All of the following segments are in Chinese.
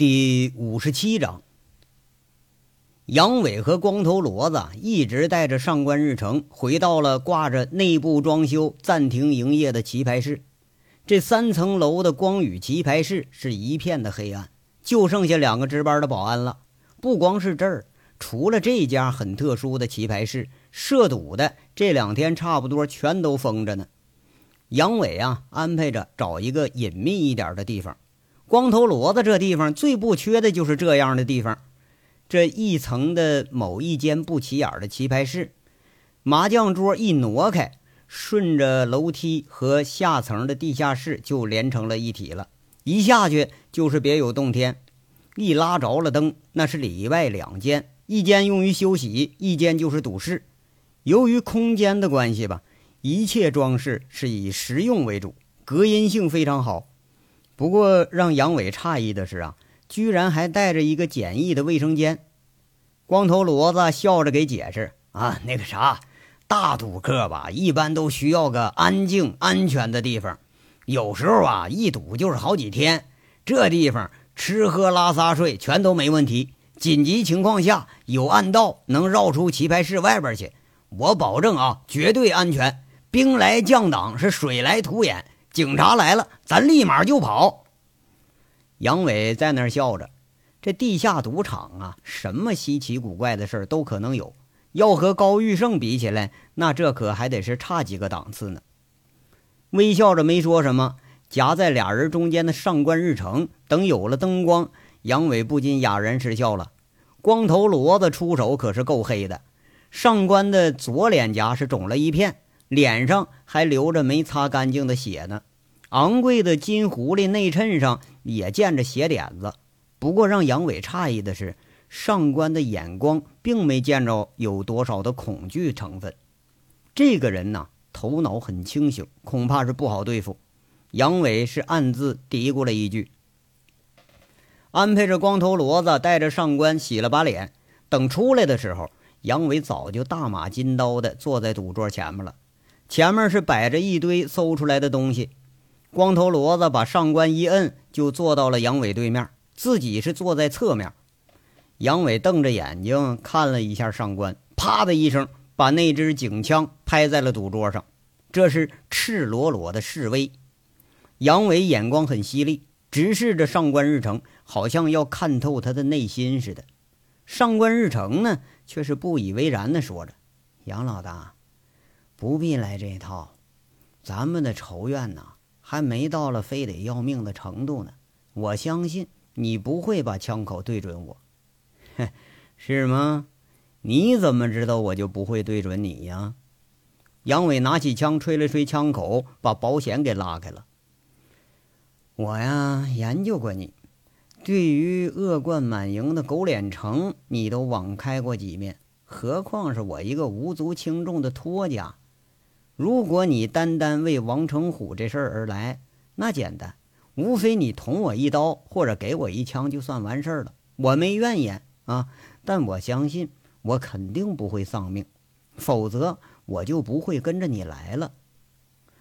第五十七章，杨伟和光头骡子一直带着上官日成回到了挂着内部装修暂停营业的棋牌室。这三层楼的光宇棋牌室是一片的黑暗，就剩下两个值班的保安了。不光是这儿，除了这家很特殊的棋牌室，涉赌的这两天差不多全都封着呢。杨伟啊，安排着找一个隐秘一点的地方。光头骡子这地方最不缺的就是这样的地方。这一层的某一间不起眼的棋牌室，麻将桌一挪开，顺着楼梯和下层的地下室就连成了一体了。一下去就是别有洞天。一拉着了灯，那是里外两间，一间用于休息，一间就是赌室。由于空间的关系吧，一切装饰是以实用为主，隔音性非常好。不过让杨伟诧异的是啊，居然还带着一个简易的卫生间。光头骡子笑着给解释啊，那个啥，大赌客吧，一般都需要个安静、安全的地方。有时候啊，一赌就是好几天，这地方吃喝拉撒睡全都没问题。紧急情况下有暗道能绕出棋牌室外边去，我保证啊，绝对安全。兵来将挡，是水来土掩。警察来了，咱立马就跑。杨伟在那儿笑着，这地下赌场啊，什么稀奇古怪的事都可能有。要和高玉胜比起来，那这可还得是差几个档次呢。微笑着没说什么，夹在俩人中间的上官日成等有了灯光，杨伟不禁哑然失笑了。光头骡子出手可是够黑的，上官的左脸颊是肿了一片。脸上还流着没擦干净的血呢，昂贵的金狐狸内衬上也见着血点子。不过让杨伟诧异的是，上官的眼光并没见着有多少的恐惧成分。这个人呐，头脑很清醒，恐怕是不好对付。杨伟是暗自嘀咕了一句，安排着光头骡子带着上官洗了把脸。等出来的时候，杨伟早就大马金刀的坐在赌桌前面了。前面是摆着一堆搜出来的东西，光头骡子把上官一摁，就坐到了杨伟对面，自己是坐在侧面。杨伟瞪着眼睛看了一下上官，啪的一声把那支警枪拍在了赌桌上，这是赤裸裸的示威。杨伟眼光很犀利，直视着上官日成，好像要看透他的内心似的。上官日成呢，却是不以为然的说着：“杨老大。”不必来这套，咱们的仇怨呐，还没到了非得要命的程度呢。我相信你不会把枪口对准我，哼，是吗？你怎么知道我就不会对准你呀？杨伟拿起枪，吹了吹枪口，把保险给拉开了。我呀，研究过你，对于恶贯满盈的狗脸城，你都网开过几面，何况是我一个无足轻重的托家？如果你单单为王成虎这事儿而来，那简单，无非你捅我一刀或者给我一枪就算完事儿了，我没怨言啊。但我相信，我肯定不会丧命，否则我就不会跟着你来了。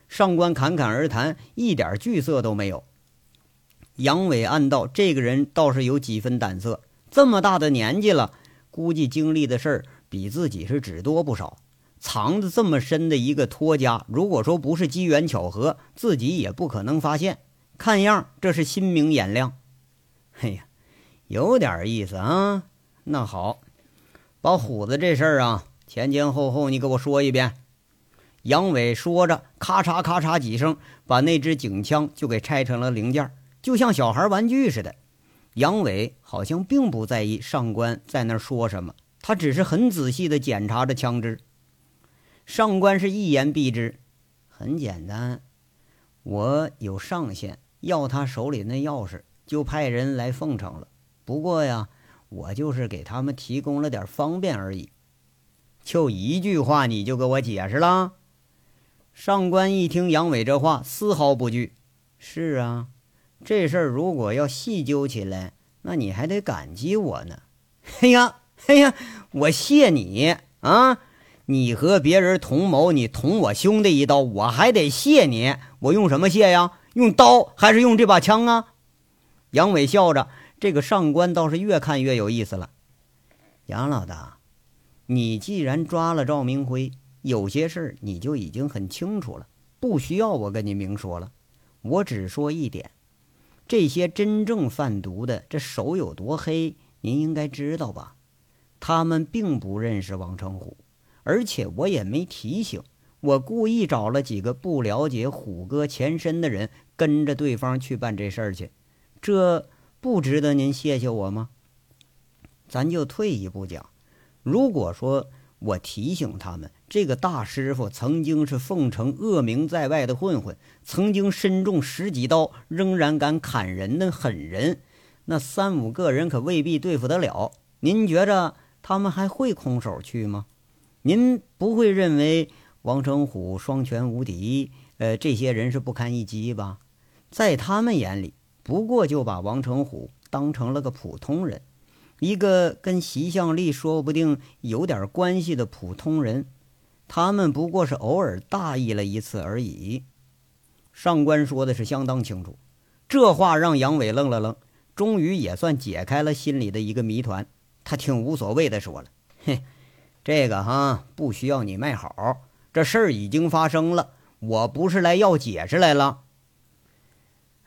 上官侃侃而谈，一点惧色都没有。杨伟暗道：这个人倒是有几分胆色，这么大的年纪了，估计经历的事儿比自己是只多不少。藏的这么深的一个托家，如果说不是机缘巧合，自己也不可能发现。看样这是心明眼亮。哎呀，有点意思啊。那好，把虎子这事儿啊，前前后后你给我说一遍。杨伟说着，咔嚓咔嚓几声，把那只警枪就给拆成了零件，就像小孩玩具似的。杨伟好像并不在意上官在那说什么，他只是很仔细地检查着枪支。上官是一言蔽之，很简单，我有上线，要他手里那钥匙，就派人来奉承了。不过呀，我就是给他们提供了点方便而已。就一句话，你就给我解释了？上官一听杨伟这话，丝毫不惧。是啊，这事儿如果要细究起来，那你还得感激我呢。哎呀，哎呀，我谢你啊！你和别人同谋，你捅我兄弟一刀，我还得谢你。我用什么谢呀？用刀还是用这把枪啊？杨伟笑着，这个上官倒是越看越有意思了。杨老大，你既然抓了赵明辉，有些事儿你就已经很清楚了，不需要我跟你明说了。我只说一点：这些真正贩毒的，这手有多黑，您应该知道吧？他们并不认识王成虎，而且我也没提醒。我故意找了几个不了解虎哥前身的人，跟着对方去办这事儿去，这不值得您谢谢我吗？咱就退一步讲，如果说我提醒他们，这个大师傅曾经是凤城恶名在外的混混，曾经身中十几刀，仍然敢砍人的狠人，那三五个人可未必对付得了。您觉着他们还会空手去吗？您不会认为？王成虎双拳无敌，呃，这些人是不堪一击吧？在他们眼里，不过就把王成虎当成了个普通人，一个跟习向力说不定有点关系的普通人。他们不过是偶尔大意了一次而已。上官说的是相当清楚，这话让杨伟愣了愣，终于也算解开了心里的一个谜团。他挺无所谓的说了：“嘿，这个哈不需要你卖好。”这事儿已经发生了，我不是来要解释来了。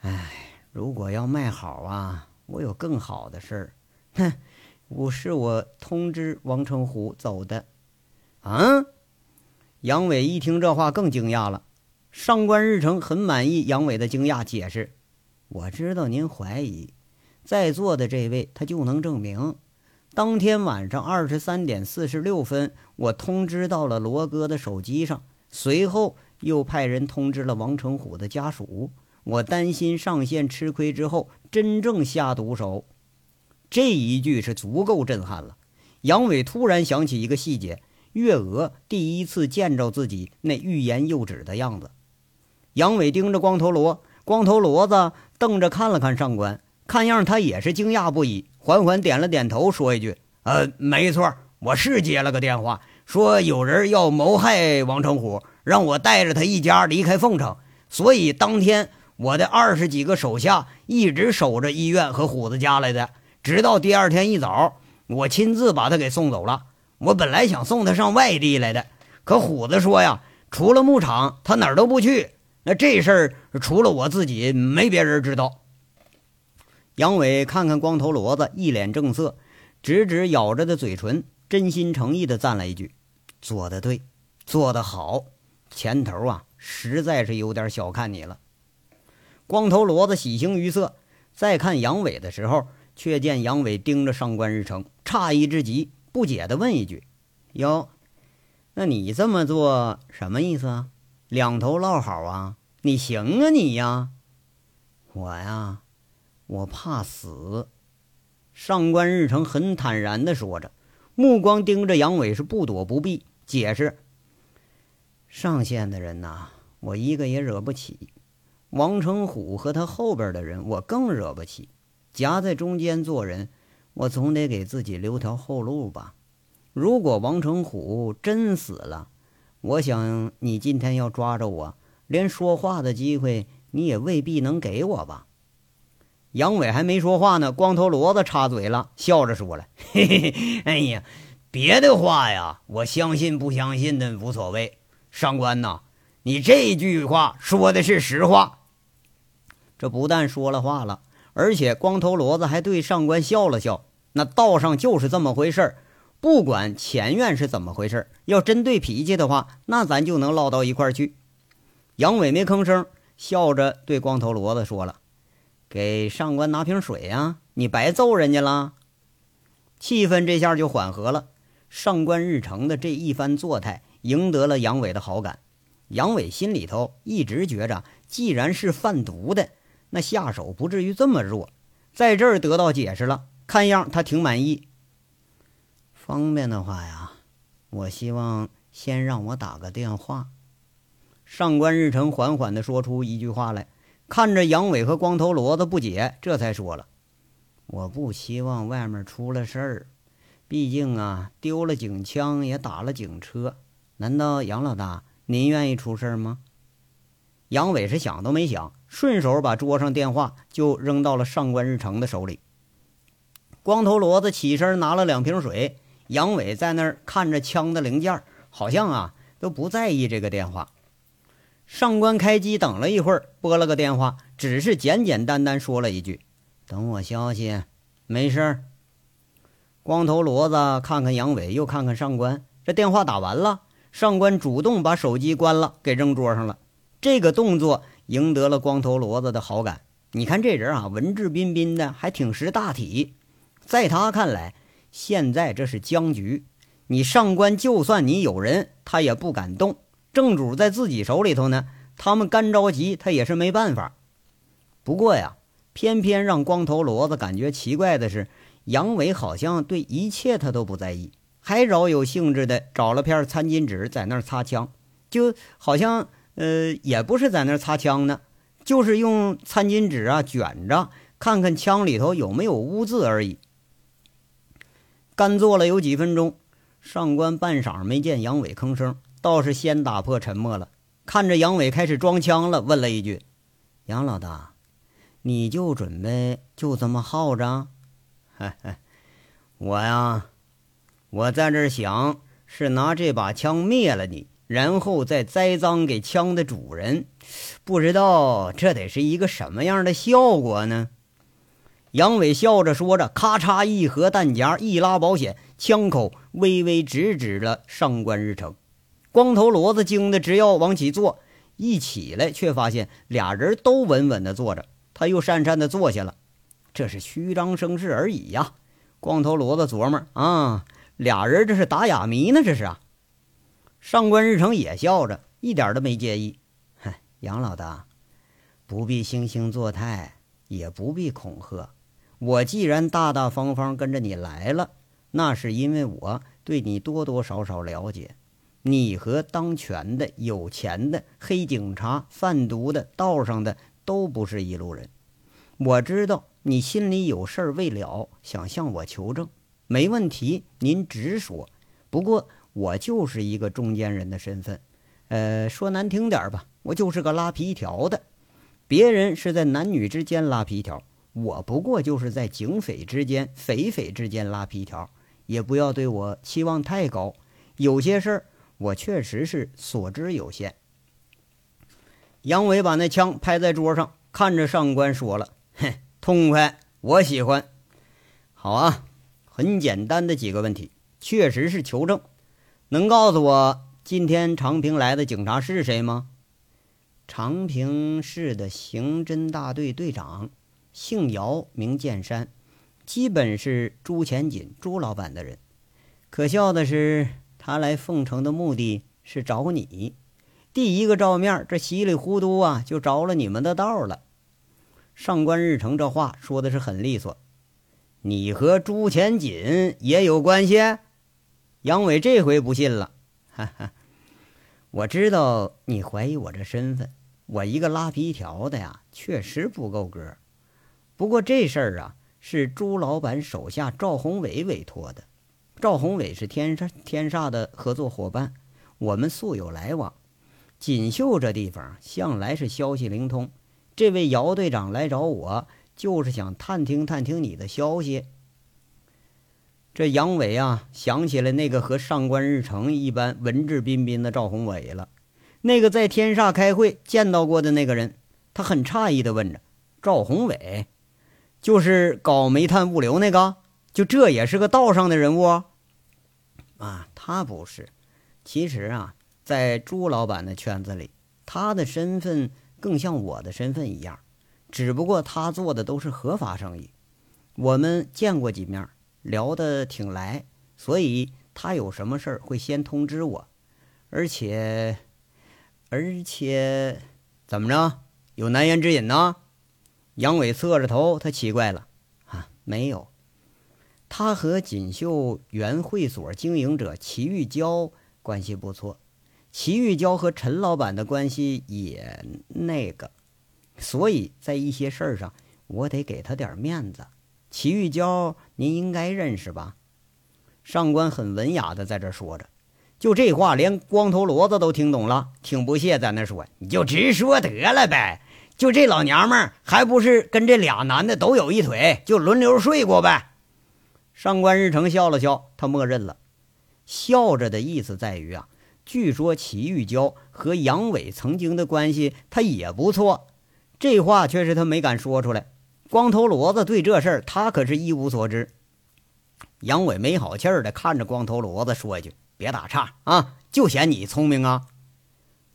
哎，如果要卖好啊，我有更好的事儿。哼，我是我通知王成虎走的。啊！杨伟一听这话更惊讶了。上官日成很满意杨伟的惊讶，解释：“我知道您怀疑，在座的这位他就能证明。”当天晚上二十三点四十六分，我通知到了罗哥的手机上，随后又派人通知了王成虎的家属。我担心上线吃亏之后真正下毒手。这一句是足够震撼了。杨伟突然想起一个细节：月娥第一次见着自己那欲言又止的样子。杨伟盯着光头罗，光头骡子瞪着看了看上官，看样他也是惊讶不已。缓缓点了点头，说一句：“呃，没错，我是接了个电话，说有人要谋害王成虎，让我带着他一家离开凤城。所以当天我的二十几个手下一直守着医院和虎子家来的，直到第二天一早，我亲自把他给送走了。我本来想送他上外地来的，可虎子说呀，除了牧场，他哪儿都不去。那这事儿除了我自己，没别人知道。”杨伟看看光头骡子，一脸正色，指指咬着的嘴唇，真心诚意地赞了一句：“做得对，做得好。前头啊，实在是有点小看你了。”光头骡子喜形于色，再看杨伟的时候，却见杨伟盯着上官日成，诧异之极，不解地问一句：“哟，那你这么做什么意思啊？两头落好啊？你行啊你呀？我呀。”我怕死，上官日成很坦然地说着，目光盯着杨伟，是不躲不避，解释：“上线的人呐，我一个也惹不起；王成虎和他后边的人，我更惹不起。夹在中间做人，我总得给自己留条后路吧。如果王成虎真死了，我想你今天要抓着我，连说话的机会你也未必能给我吧。”杨伟还没说话呢，光头骡子插嘴了，笑着说了：“嘿嘿嘿，哎呀，别的话呀，我相信不相信的无所谓。上官呐，你这句话说的是实话。这不但说了话了，而且光头骡子还对上官笑了笑。那道上就是这么回事儿不管前院是怎么回事儿要真对脾气的话，那咱就能唠到一块儿去。”杨伟没吭声，笑着对光头骡子说了。给上官拿瓶水呀！你白揍人家了。气氛这下就缓和了。上官日成的这一番作态赢得了杨伟的好感。杨伟心里头一直觉着，既然是贩毒的，那下手不至于这么弱。在这儿得到解释了，看样他挺满意。方便的话呀，我希望先让我打个电话。上官日成缓缓地说出一句话来。看着杨伟和光头骡子不解，这才说了：“我不希望外面出了事儿，毕竟啊，丢了警枪也打了警车。难道杨老大您愿意出事儿吗？”杨伟是想都没想，顺手把桌上电话就扔到了上官日成的手里。光头骡子起身拿了两瓶水，杨伟在那儿看着枪的零件，好像啊都不在意这个电话。上官开机等了一会儿，拨了个电话，只是简简单单说了一句：“等我消息，没事儿。”光头骡子看看杨伟，又看看上官，这电话打完了。上官主动把手机关了，给扔桌上了。这个动作赢得了光头骡子的好感。你看这人啊，文质彬彬的，还挺识大体。在他看来，现在这是僵局。你上官就算你有人，他也不敢动。正主在自己手里头呢，他们干着急，他也是没办法。不过呀，偏偏让光头骡子感觉奇怪的是。杨伟好像对一切他都不在意，还饶有兴致的找了片餐巾纸在那儿擦枪，就好像呃也不是在那儿擦枪呢，就是用餐巾纸啊卷着看看枪里头有没有污渍而已。干坐了有几分钟，上官半晌没见杨伟吭声，倒是先打破沉默了，看着杨伟开始装枪了，问了一句：“杨老大，你就准备就这么耗着？” 我呀，我在这想，是拿这把枪灭了你，然后再栽赃给枪的主人。不知道这得是一个什么样的效果呢？杨伟笑着说着，咔嚓一合弹夹，一拉保险，枪口微微直指了上官日成。光头骡子惊得直要往起坐，一起来却发现俩人都稳稳的坐着，他又讪讪的坐下了。这是虚张声势而已呀！光头骡子琢磨啊，俩人这是打哑谜呢，这是啊。上官日成也笑着，一点都没介意。嗨，杨老大，不必惺惺作态，也不必恐吓。我既然大大方方跟着你来了，那是因为我对你多多少少了解。你和当权的、有钱的、黑警察、贩毒的、道上的都不是一路人。我知道。你心里有事儿未了，想向我求证，没问题，您直说。不过我就是一个中间人的身份，呃，说难听点吧，我就是个拉皮条的。别人是在男女之间拉皮条，我不过就是在警匪之间、匪匪之间拉皮条。也不要对我期望太高，有些事儿我确实是所知有限。杨伟把那枪拍在桌上，看着上官说了：“哼。”痛快，我喜欢。好啊，很简单的几个问题，确实是求证。能告诉我今天长平来的警察是谁吗？长平市的刑侦大队队长，姓姚，名剑山，基本是朱前锦朱老板的人。可笑的是，他来凤城的目的是找你。第一个照面，这稀里糊涂啊，就着了你们的道了。上官日成这话说的是很利索，你和朱前锦也有关系？杨伟这回不信了，哈哈，我知道你怀疑我这身份，我一个拉皮条的呀，确实不够格。不过这事儿啊，是朱老板手下赵宏伟委托的，赵宏伟是天煞天煞的合作伙伴，我们素有来往。锦绣这地方向来是消息灵通。这位姚队长来找我，就是想探听探听你的消息。这杨伟啊，想起了那个和上官日成一般文质彬彬的赵宏伟了，那个在天煞开会见到过的那个人，他很诧异的问着：“赵宏伟，就是搞煤炭物流那个？就这也是个道上的人物？”，啊他不是。其实啊，在朱老板的圈子里，他的身份。更像我的身份一样，只不过他做的都是合法生意。我们见过几面，聊得挺来，所以他有什么事儿会先通知我。而且，而且，怎么着？有难言之隐呢？杨伟侧着头，他奇怪了啊，没有。他和锦绣园会所经营者齐玉娇关系不错。齐玉娇和陈老板的关系也那个，所以在一些事儿上，我得给他点面子。齐玉娇，您应该认识吧？上官很文雅的在这说着，就这话，连光头骡子都听懂了，挺不屑在那说：“你就直说得了呗，就这老娘们儿，还不是跟这俩男的都有一腿，就轮流睡过呗。”上官日成笑了笑，他默认了。笑着的意思在于啊，据说齐玉娇和杨伟曾经的关系他也不错。这话却是他没敢说出来。光头骡子对这事儿他可是一无所知。杨伟没好气儿的看着光头骡子说一句：“别打岔啊，就嫌你聪明啊。”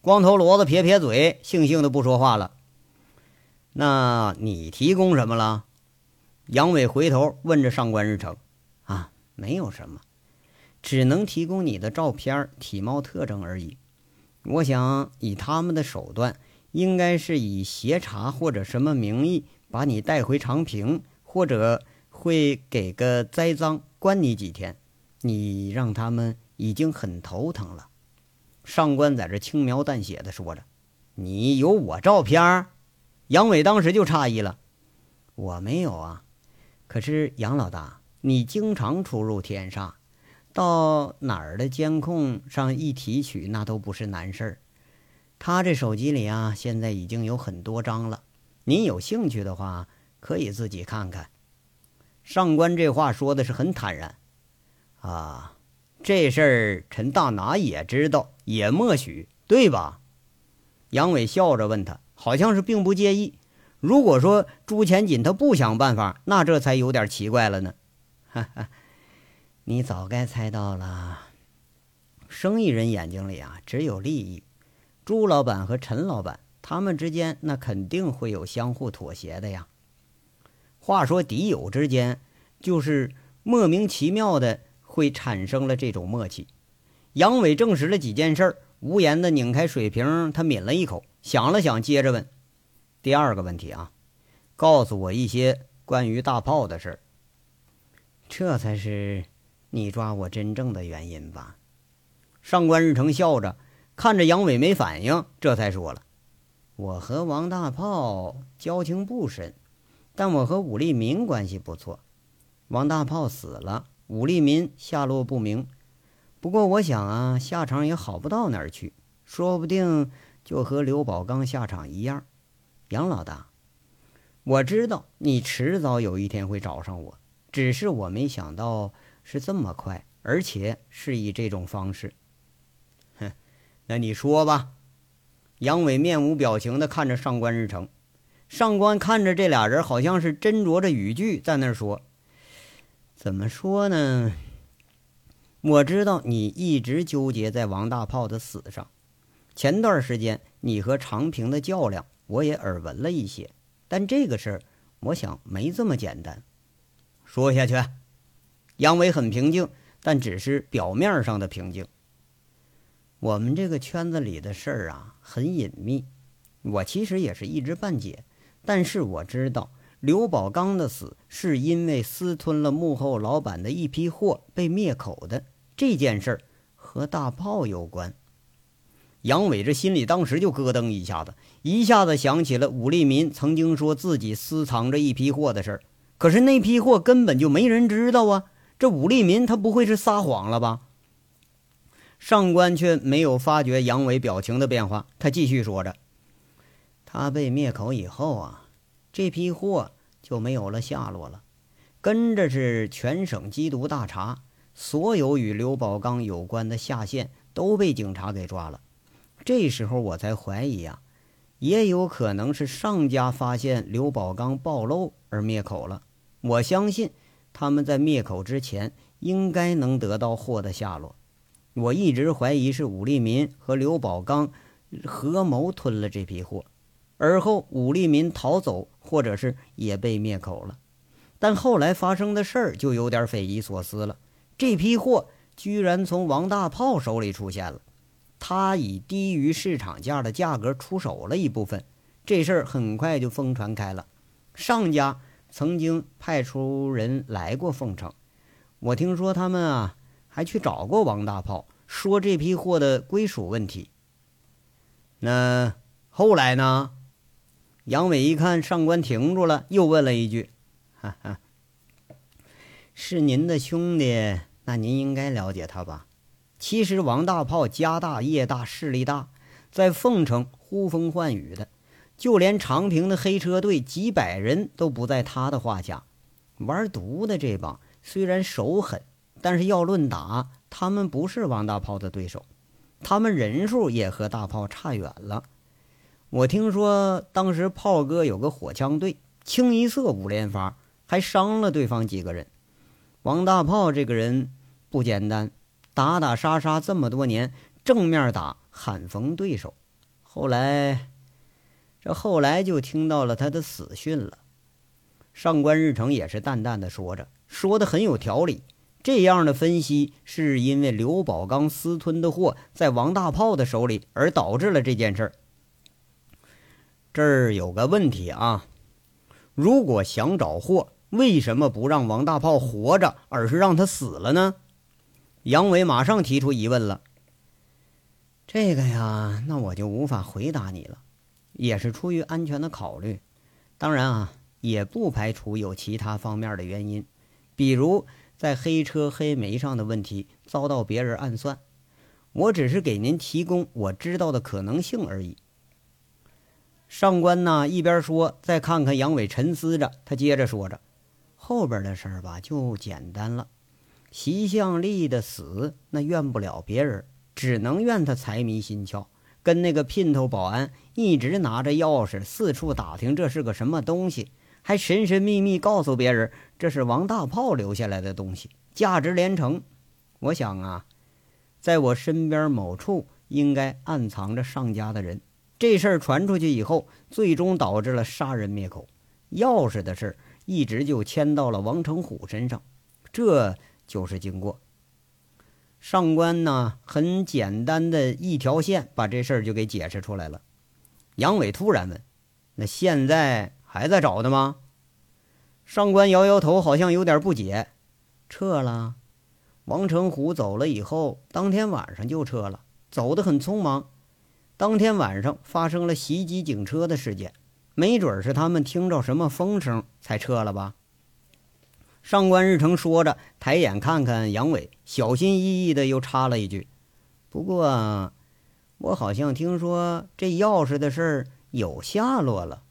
光头骡子撇撇嘴，悻悻的不说话了。那你提供什么了？杨伟回头问着上官日成。没有什么，只能提供你的照片、体貌特征而已。我想以他们的手段，应该是以协查或者什么名义把你带回长平，或者会给个栽赃，关你几天。你让他们已经很头疼了。上官在这轻描淡写的说着：“你有我照片？”杨伟当时就诧异了：“我没有啊，可是杨老大。”你经常出入天煞，到哪儿的监控上一提取，那都不是难事儿。他这手机里啊，现在已经有很多张了。您有兴趣的话，可以自己看看。上官这话说的是很坦然啊，这事儿陈大拿也知道，也默许，对吧？杨伟笑着问他，好像是并不介意。如果说朱前锦他不想办法，那这才有点奇怪了呢。哈哈，你早该猜到了。生意人眼睛里啊，只有利益。朱老板和陈老板他们之间，那肯定会有相互妥协的呀。话说敌友之间，就是莫名其妙的会产生了这种默契。杨伟证实了几件事，无言的拧开水瓶，他抿了一口，想了想，接着问：“第二个问题啊，告诉我一些关于大炮的事儿。”这才是你抓我真正的原因吧？上官日成笑着看着杨伟没反应，这才说了：“我和王大炮交情不深，但我和武立民关系不错。王大炮死了，武立民下落不明。不过我想啊，下场也好不到哪儿去，说不定就和刘宝刚下场一样。杨老大，我知道你迟早有一天会找上我。”只是我没想到是这么快，而且是以这种方式。哼，那你说吧。杨伟面无表情的看着上官日成，上官看着这俩人，好像是斟酌着语句在那儿说：“怎么说呢？我知道你一直纠结在王大炮的死上。前段时间你和长平的较量，我也耳闻了一些。但这个事儿，我想没这么简单。”说下去，杨伟很平静，但只是表面上的平静。我们这个圈子里的事儿啊，很隐秘，我其实也是一知半解。但是我知道刘宝刚的死是因为私吞了幕后老板的一批货被灭口的这件事儿和大炮有关。杨伟这心里当时就咯噔一下子，一下子想起了武立民曾经说自己私藏着一批货的事儿。可是那批货根本就没人知道啊！这武立民他不会是撒谎了吧？上官却没有发觉杨伟表情的变化，他继续说着：“他被灭口以后啊，这批货就没有了下落了，跟着是全省缉毒大查，所有与刘宝刚有关的下线都被警察给抓了。这时候我才怀疑啊，也有可能是上家发现刘宝刚暴露而灭口了。”我相信他们在灭口之前应该能得到货的下落。我一直怀疑是武立民和刘宝刚合谋吞了这批货，而后武立民逃走，或者是也被灭口了。但后来发生的事儿就有点匪夷所思了：这批货居然从王大炮手里出现了，他以低于市场价的价格出手了一部分。这事儿很快就疯传开了，上家。曾经派出人来过凤城，我听说他们啊还去找过王大炮，说这批货的归属问题。那后来呢？杨伟一看上官停住了，又问了一句：“哈哈，是您的兄弟，那您应该了解他吧？其实王大炮家大业大，势力大，在凤城呼风唤雨的。”就连长平的黑车队几百人都不在他的话下，玩毒的这帮虽然手狠，但是要论打，他们不是王大炮的对手。他们人数也和大炮差远了。我听说当时炮哥有个火枪队，清一色五连发，还伤了对方几个人。王大炮这个人不简单，打打杀杀这么多年，正面打罕逢对手。后来，这后来就听到了他的死讯了。上官日成也是淡淡的说着，说的很有条理。这样的分析是因为刘宝刚私吞的货在王大炮的手里，而导致了这件事儿。这儿有个问题啊，如果想找货，为什么不让王大炮活着，而是让他死了呢？杨伟马上提出疑问了。这个呀，那我就无法回答你了，也是出于安全的考虑。当然啊。也不排除有其他方面的原因，比如在黑车黑煤上的问题遭到别人暗算。我只是给您提供我知道的可能性而已。上官呢一边说，再看看杨伟，沉思着，他接着说着：“后边的事儿吧，就简单了。席向立的死，那怨不了别人，只能怨他财迷心窍，跟那个姘头保安一直拿着钥匙四处打听这是个什么东西。”还神神秘秘告诉别人这是王大炮留下来的东西，价值连城。我想啊，在我身边某处应该暗藏着上家的人。这事儿传出去以后，最终导致了杀人灭口。钥匙的事儿一直就牵到了王成虎身上，这就是经过。上官呢，很简单的一条线把这事儿就给解释出来了。杨伟突然问：“那现在？”还在找的吗？上官摇摇头，好像有点不解。撤了。王成虎走了以后，当天晚上就撤了，走得很匆忙。当天晚上发生了袭击警车的事件，没准是他们听着什么风声才撤了吧？上官日成说着，抬眼看看杨伟，小心翼翼的又插了一句：“不过，我好像听说这钥匙的事儿有下落了。”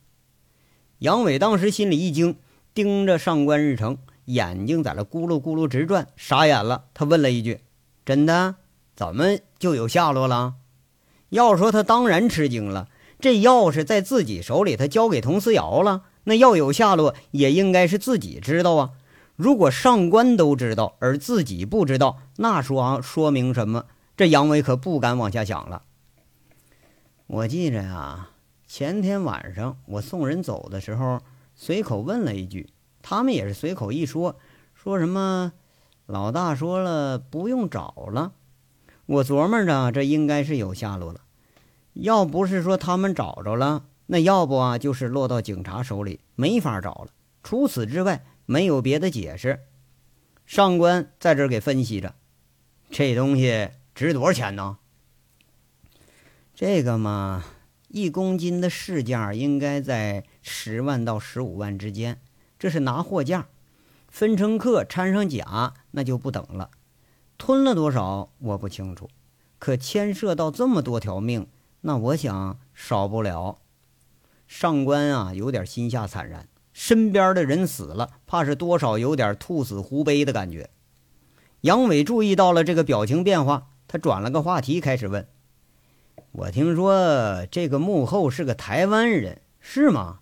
杨伟当时心里一惊，盯着上官日成，眼睛在那咕噜咕噜直转，傻眼了。他问了一句：“真的？怎么就有下落了？”要说他当然吃惊了。这钥匙在自己手里，他交给佟思瑶了，那要有下落，也应该是自己知道啊。如果上官都知道，而自己不知道，那说说明什么？这杨伟可不敢往下想了。我记着啊。前天晚上我送人走的时候，随口问了一句，他们也是随口一说，说什么老大说了不用找了。我琢磨着这应该是有下落了，要不是说他们找着了，那要不啊就是落到警察手里没法找了。除此之外没有别的解释。上官在这儿给分析着，这东西值多少钱呢？这个嘛。一公斤的市价应该在十万到十五万之间，这是拿货价，分成克掺上假，那就不等了。吞了多少我不清楚，可牵涉到这么多条命，那我想少不了。上官啊，有点心下惨然，身边的人死了，怕是多少有点兔死狐悲的感觉。杨伟注意到了这个表情变化，他转了个话题，开始问。我听说这个幕后是个台湾人，是吗？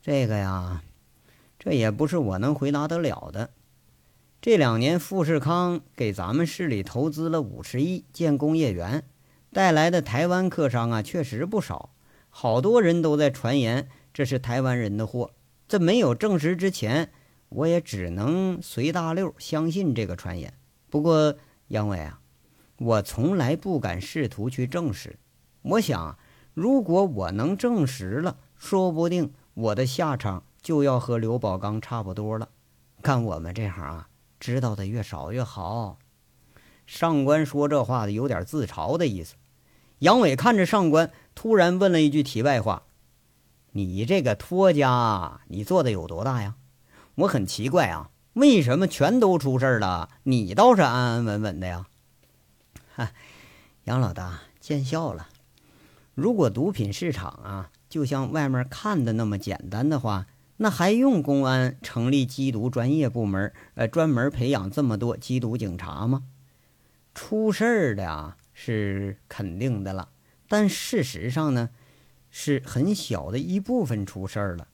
这个呀，这也不是我能回答得了的。这两年富士康给咱们市里投资了五十亿建工业园，带来的台湾客商啊，确实不少。好多人都在传言这是台湾人的货，在没有证实之前，我也只能随大溜相信这个传言。不过杨伟啊。我从来不敢试图去证实。我想，如果我能证实了，说不定我的下场就要和刘宝刚差不多了。干我们这行啊，知道的越少越好。上官说这话的有点自嘲的意思。杨伟看着上官，突然问了一句题外话：“你这个托家，你做的有多大呀？我很奇怪啊，为什么全都出事了，你倒是安安稳稳的呀？”哈，杨老大见笑了。如果毒品市场啊，就像外面看的那么简单的话，那还用公安成立缉毒专业部门，呃，专门培养这么多缉毒警察吗？出事儿的啊，是肯定的了，但事实上呢，是很小的一部分出事儿了，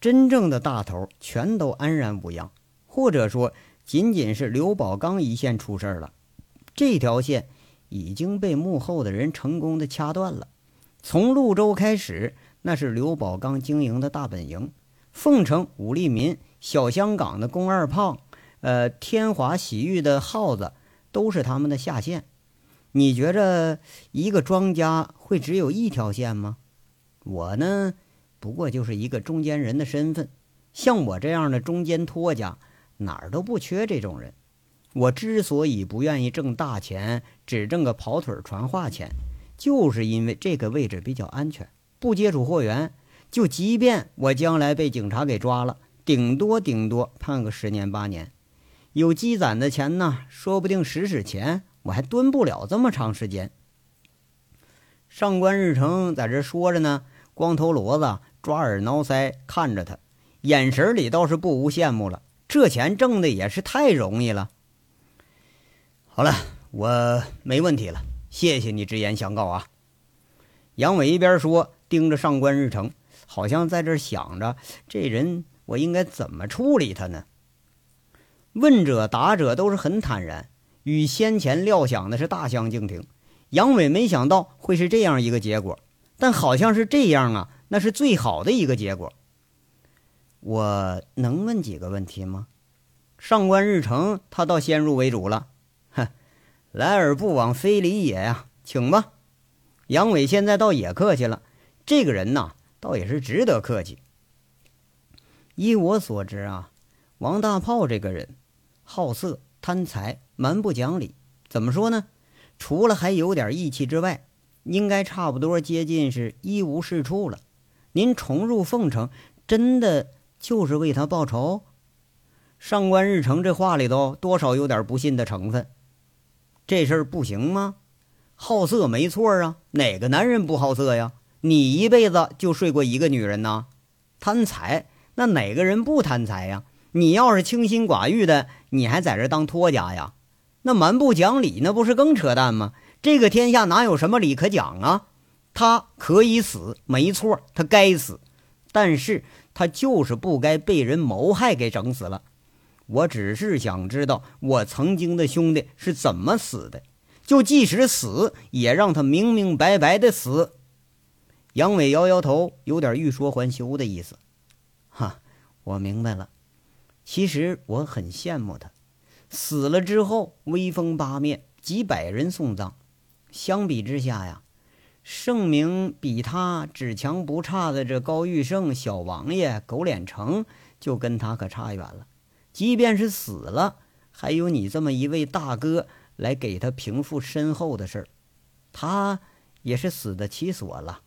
真正的大头全都安然无恙，或者说，仅仅是刘宝刚一线出事儿了，这条线已经被幕后的人成功的掐断了。从潞州开始，那是刘宝刚经营的大本营。凤城武立民、小香港的宫二胖，呃，天华洗浴的耗子，都是他们的下线。你觉着一个庄家会只有一条线吗？我呢，不过就是一个中间人的身份。像我这样的中间托家，哪儿都不缺这种人。我之所以不愿意挣大钱，只挣个跑腿传话钱，就是因为这个位置比较安全，不接触货源。就即便我将来被警察给抓了，顶多顶多判个十年八年，有积攒的钱呢，说不定使使钱，我还蹲不了这么长时间。上官日成在这说着呢，光头骡子抓耳挠腮看着他，眼神里倒是不无羡慕了。这钱挣的也是太容易了。好了，我没问题了，谢谢你直言相告啊。杨伟一边说，盯着上官日成。好像在这想着，这人我应该怎么处理他呢？问者答者都是很坦然，与先前料想的是大相径庭。杨伟没想到会是这样一个结果，但好像是这样啊，那是最好的一个结果。我能问几个问题吗？上官日成他倒先入为主了，哼，来而不往非礼也呀，请吧。杨伟现在倒也客气了，这个人呐。倒也是值得客气。依我所知啊，王大炮这个人好色、贪财、蛮不讲理，怎么说呢？除了还有点义气之外，应该差不多接近是一无是处了。您重入凤城，真的就是为他报仇？上官日成这话里头多少有点不信的成分。这事儿不行吗？好色没错啊，哪个男人不好色呀？你一辈子就睡过一个女人呐？贪财，那哪个人不贪财呀？你要是清心寡欲的，你还在这当托家呀？那蛮不讲理，那不是更扯淡吗？这个天下哪有什么理可讲啊？他可以死，没错，他该死，但是他就是不该被人谋害给整死了。我只是想知道，我曾经的兄弟是怎么死的，就即使死，也让他明明白白的死。杨伟摇摇头，有点欲说还休的意思。哈，我明白了。其实我很羡慕他，死了之后威风八面，几百人送葬。相比之下呀，盛名比他只强不差的这高玉胜、小王爷、狗脸成，就跟他可差远了。即便是死了，还有你这么一位大哥来给他平复身后的事儿，他也是死得其所了。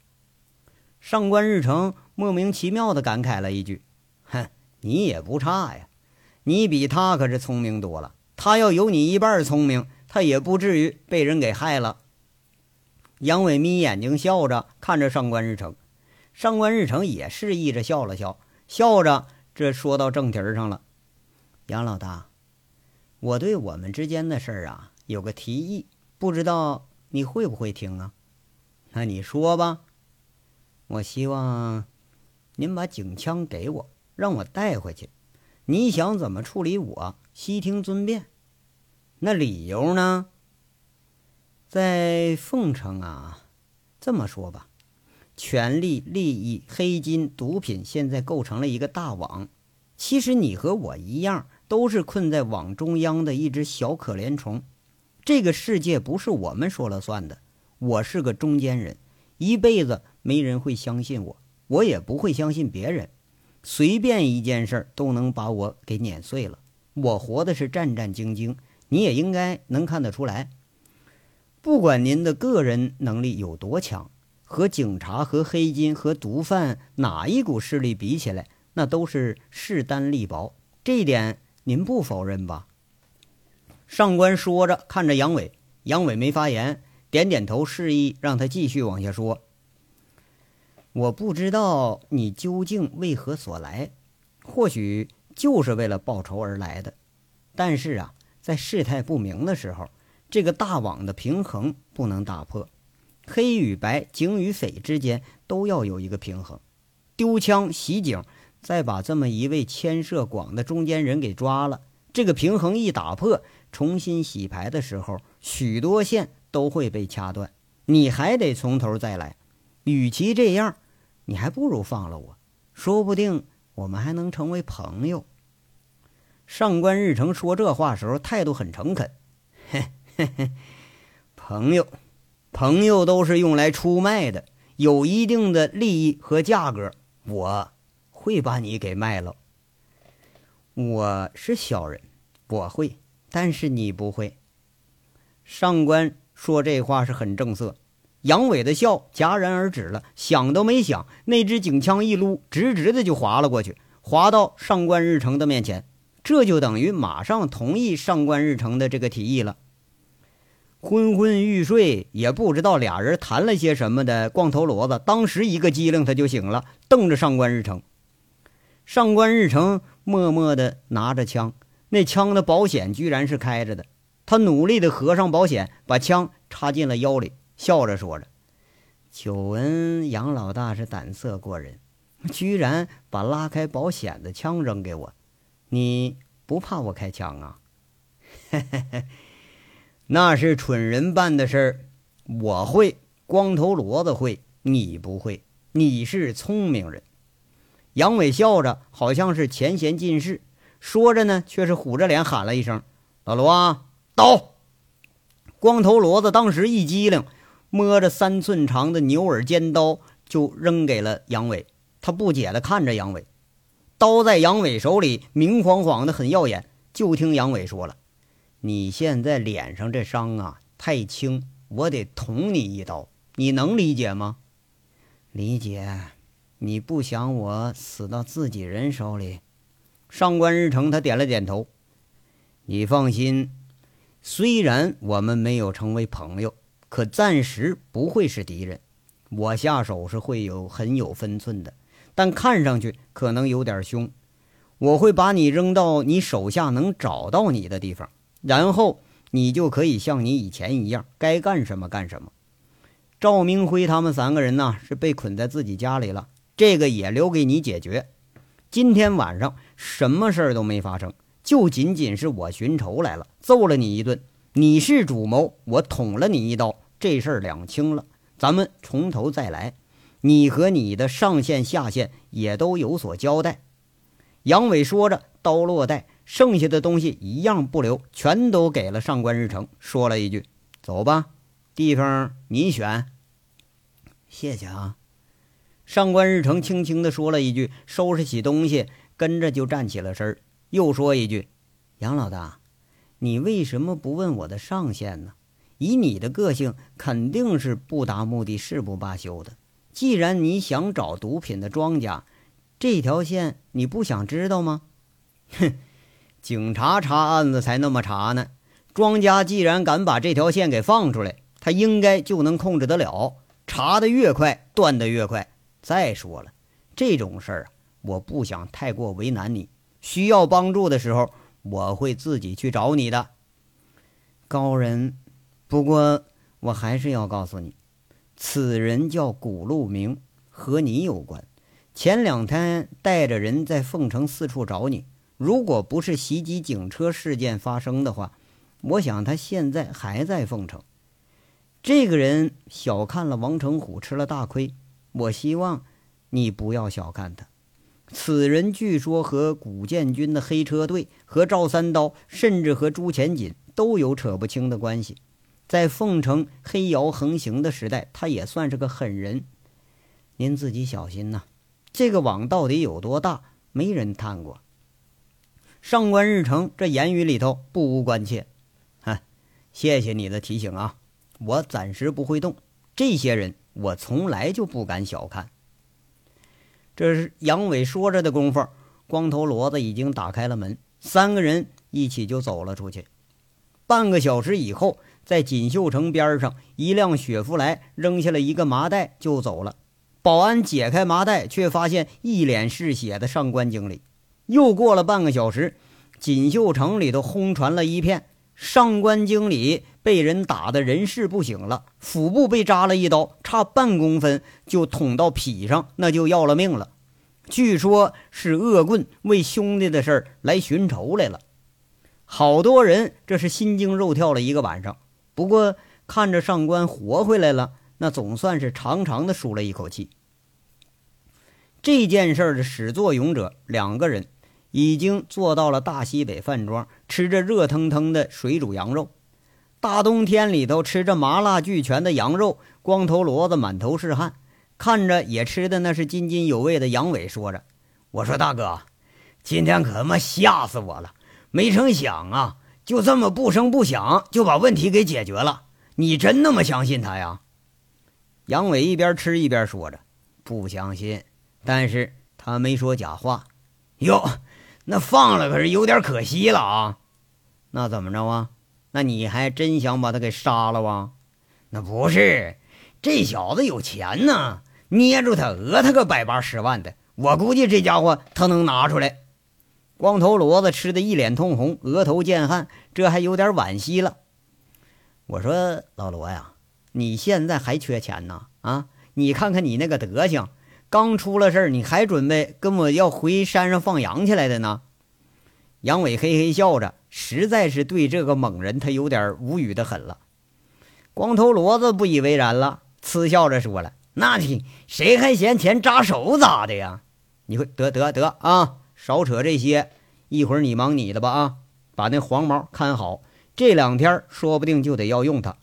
上官日成莫名其妙的感慨了一句：“哼，你也不差呀，你比他可是聪明多了。他要有你一半聪明，他也不至于被人给害了。”杨伟眯眼睛笑着看着上官日成，上官日成也示意着笑了笑，笑着这说到正题上了：“杨老大，我对我们之间的事儿啊有个提议，不知道你会不会听啊？那你说吧。”我希望您把警枪给我，让我带回去。你想怎么处理我，悉听尊便。那理由呢？在凤城啊，这么说吧，权力、利益、黑金、毒品，现在构成了一个大网。其实你和我一样，都是困在网中央的一只小可怜虫。这个世界不是我们说了算的，我是个中间人，一辈子。没人会相信我，我也不会相信别人。随便一件事儿都能把我给碾碎了。我活的是战战兢兢，你也应该能看得出来。不管您的个人能力有多强，和警察、和黑金、和毒贩哪一股势力比起来，那都是势单力薄。这一点您不否认吧？上官说着，看着杨伟，杨伟没发言，点点头，示意让他继续往下说。我不知道你究竟为何所来，或许就是为了报仇而来的。但是啊，在事态不明的时候，这个大网的平衡不能打破，黑与白、警与匪之间都要有一个平衡。丢枪袭警，再把这么一位牵涉广的中间人给抓了，这个平衡一打破，重新洗牌的时候，许多线都会被掐断，你还得从头再来。与其这样，你还不如放了我，说不定我们还能成为朋友。上官日成说这话时候态度很诚恳，嘿嘿嘿，朋友，朋友都是用来出卖的，有一定的利益和价格。我会把你给卖了。我是小人，我会，但是你不会。上官说这话是很正色，杨伟的笑戛然而止了，想都没想，那支警枪一撸，直直的就划了过去，划到上官日成的面前，这就等于马上同意上官日成的这个提议了。昏昏欲睡，也不知道俩人谈了些什么的光头骡子，当时一个机灵，他就醒了，瞪着上官日成。上官日成默默的拿着枪，那枪的保险居然是开着的。他努力的合上保险，把枪插进了腰里，笑着说着：“久闻杨老大是胆色过人，居然把拉开保险的枪扔给我，你不怕我开枪啊？”嘿嘿嘿。那是蠢人办的事儿，我会，光头骡子会，你不会。你是聪明人。杨伟笑着，好像是前嫌尽释，说着呢，却是虎着脸喊了一声：“老罗啊，刀！”光头骡子当时一激灵，摸着三寸长的牛耳尖刀就扔给了杨伟。他不解地看着杨伟，刀在杨伟手里明晃晃的，很耀眼。就听杨伟说了。你现在脸上这伤啊太轻，我得捅你一刀，你能理解吗？理解。你不想我死到自己人手里？上官日成他点了点头。你放心，虽然我们没有成为朋友，可暂时不会是敌人。我下手是会有很有分寸的，但看上去可能有点凶。我会把你扔到你手下能找到你的地方。然后你就可以像你以前一样，该干什么干什么。赵明辉他们三个人呢，是被捆在自己家里了，这个也留给你解决。今天晚上什么事儿都没发生，就仅仅是我寻仇来了，揍了你一顿。你是主谋，我捅了你一刀，这事儿两清了。咱们从头再来，你和你的上线下线也都有所交代。杨伟说着，刀落袋。剩下的东西一样不留，全都给了上官日成，说了一句：“走吧，地方你选。”谢谢啊。上官日成轻轻地说了一句，收拾起东西，跟着就站起了身儿又说一句：“杨老大，你为什么不问我的上线呢？以你的个性，肯定是不达目的誓不罢休的。既然你想找毒品的庄家，这条线你不想知道吗？”哼。警察查案子才那么查呢，庄家既然敢把这条线给放出来，他应该就能控制得了。查得越快，断得越快。再说了，这种事儿啊，我不想太过为难你。需要帮助的时候，我会自己去找你的。高人，不过我还是要告诉你，此人叫古路明，和你有关。前两天带着人在凤城四处找你。如果不是袭击警车事件发生的话，我想他现在还在凤城。这个人小看了王成虎，吃了大亏。我希望你不要小看他。此人据说和古建军的黑车队、和赵三刀，甚至和朱前锦都有扯不清的关系。在凤城黑窑横行的时代，他也算是个狠人。您自己小心呐！这个网到底有多大，没人探过。上官日成这言语里头不无关切，哈，谢谢你的提醒啊，我暂时不会动。这些人我从来就不敢小看。这是杨伟说着的功夫，光头骡子已经打开了门，三个人一起就走了出去。半个小时以后，在锦绣城边上，一辆雪佛兰扔下了一个麻袋就走了。保安解开麻袋，却发现一脸是血的上官经理。又过了半个小时，锦绣城里头轰传了一片，上官经理被人打得人事不省了，腹部被扎了一刀，差半公分就捅到脾上，那就要了命了。据说是恶棍为兄弟的事儿来寻仇来了。好多人这是心惊肉跳了一个晚上。不过看着上官活回来了，那总算是长长的舒了一口气。这件事的始作俑者两个人。已经坐到了大西北饭庄，吃着热腾腾的水煮羊肉。大冬天里头吃着麻辣俱全的羊肉，光头骡子满头是汗，看着也吃的那是津津有味的。杨伟说着：“我说大哥，今天可他妈吓死我了！没成想啊，就这么不声不响就把问题给解决了。你真那么相信他呀？”杨伟一边吃一边说着：“不相信，但是他没说假话。”哟。那放了可是有点可惜了啊！那怎么着啊？那你还真想把他给杀了吧？那不是，这小子有钱呢，捏住他讹他个百八十万的，我估计这家伙他能拿出来。光头骡子吃的一脸通红，额头见汗，这还有点惋惜了。我说老罗呀，你现在还缺钱呢？啊，你看看你那个德行。刚出了事儿，你还准备跟我要回山上放羊去来的呢？杨伟嘿嘿笑着，实在是对这个猛人他有点无语的很了。光头骡子不以为然了，嗤笑着说了：“那你谁还嫌钱扎手咋的呀？你会得得得啊，少扯这些，一会儿你忙你的吧啊，把那黄毛看好，这两天说不定就得要用它。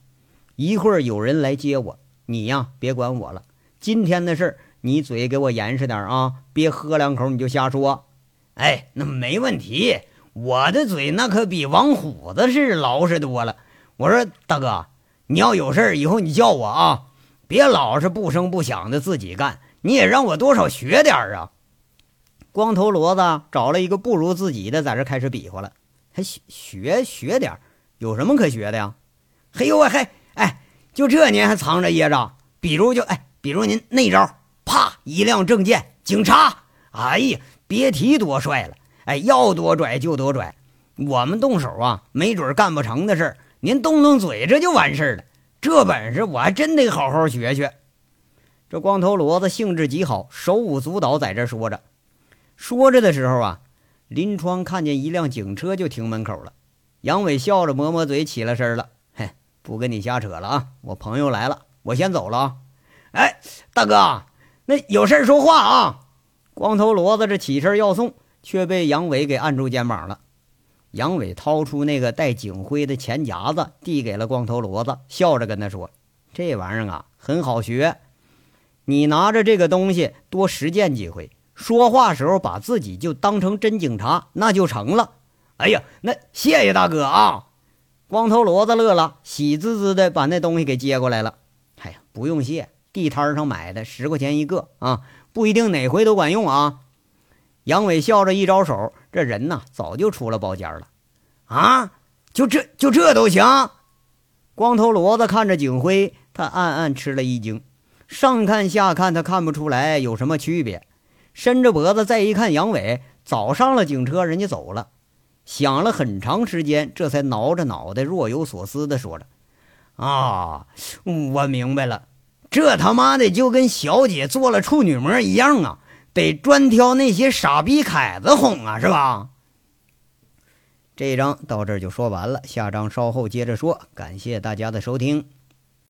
一会儿有人来接我，你呀别管我了，今天的事儿。”你嘴给我严实点啊！别喝两口你就瞎说。哎，那没问题，我的嘴那可比王虎子是老实多了。我说大哥，你要有事儿以后你叫我啊，别老是不声不响的自己干，你也让我多少学点儿啊。光头骡子找了一个不如自己的，在这开始比划了。还学学学点有什么可学的呀？嘿呦喂嘿，哎，就这您还藏着掖着？比如就哎，比如您那招。啪！一亮证件，警察！哎呀，别提多帅了！哎，要多拽就多拽，我们动手啊，没准干不成的事儿，您动动嘴，这就完事儿了。这本事我还真得好好学学。这光头骡子兴致极好，手舞足蹈，在这说着。说着的时候啊，林窗看见一辆警车就停门口了。杨伟笑着抹抹嘴，起了身了。嘿，不跟你瞎扯了啊，我朋友来了，我先走了啊。哎，大哥。那有事说话啊！光头骡子这起身要送，却被杨伟给按住肩膀了。杨伟掏出那个带警徽的钱夹子，递给了光头骡子，笑着跟他说：“这玩意儿啊，很好学。你拿着这个东西多实践几回，说话时候把自己就当成真警察，那就成了。”哎呀，那谢谢大哥啊！光头骡子乐了，喜滋滋的把那东西给接过来了。哎呀，不用谢。地摊上买的，十块钱一个啊，不一定哪回都管用啊。杨伟笑着一招手，这人呐早就出了包间了。啊，就这就这都行？光头骡子看着警徽，他暗暗吃了一惊。上看下看，他看不出来有什么区别。伸着脖子再一看，杨伟早上了警车，人家走了。想了很长时间，这才挠着脑袋，若有所思的说着：“啊，我明白了。”这他妈的就跟小姐做了处女膜一样啊！得专挑那些傻逼凯子哄啊，是吧？这章到这儿就说完了，下章稍后接着说。感谢大家的收听。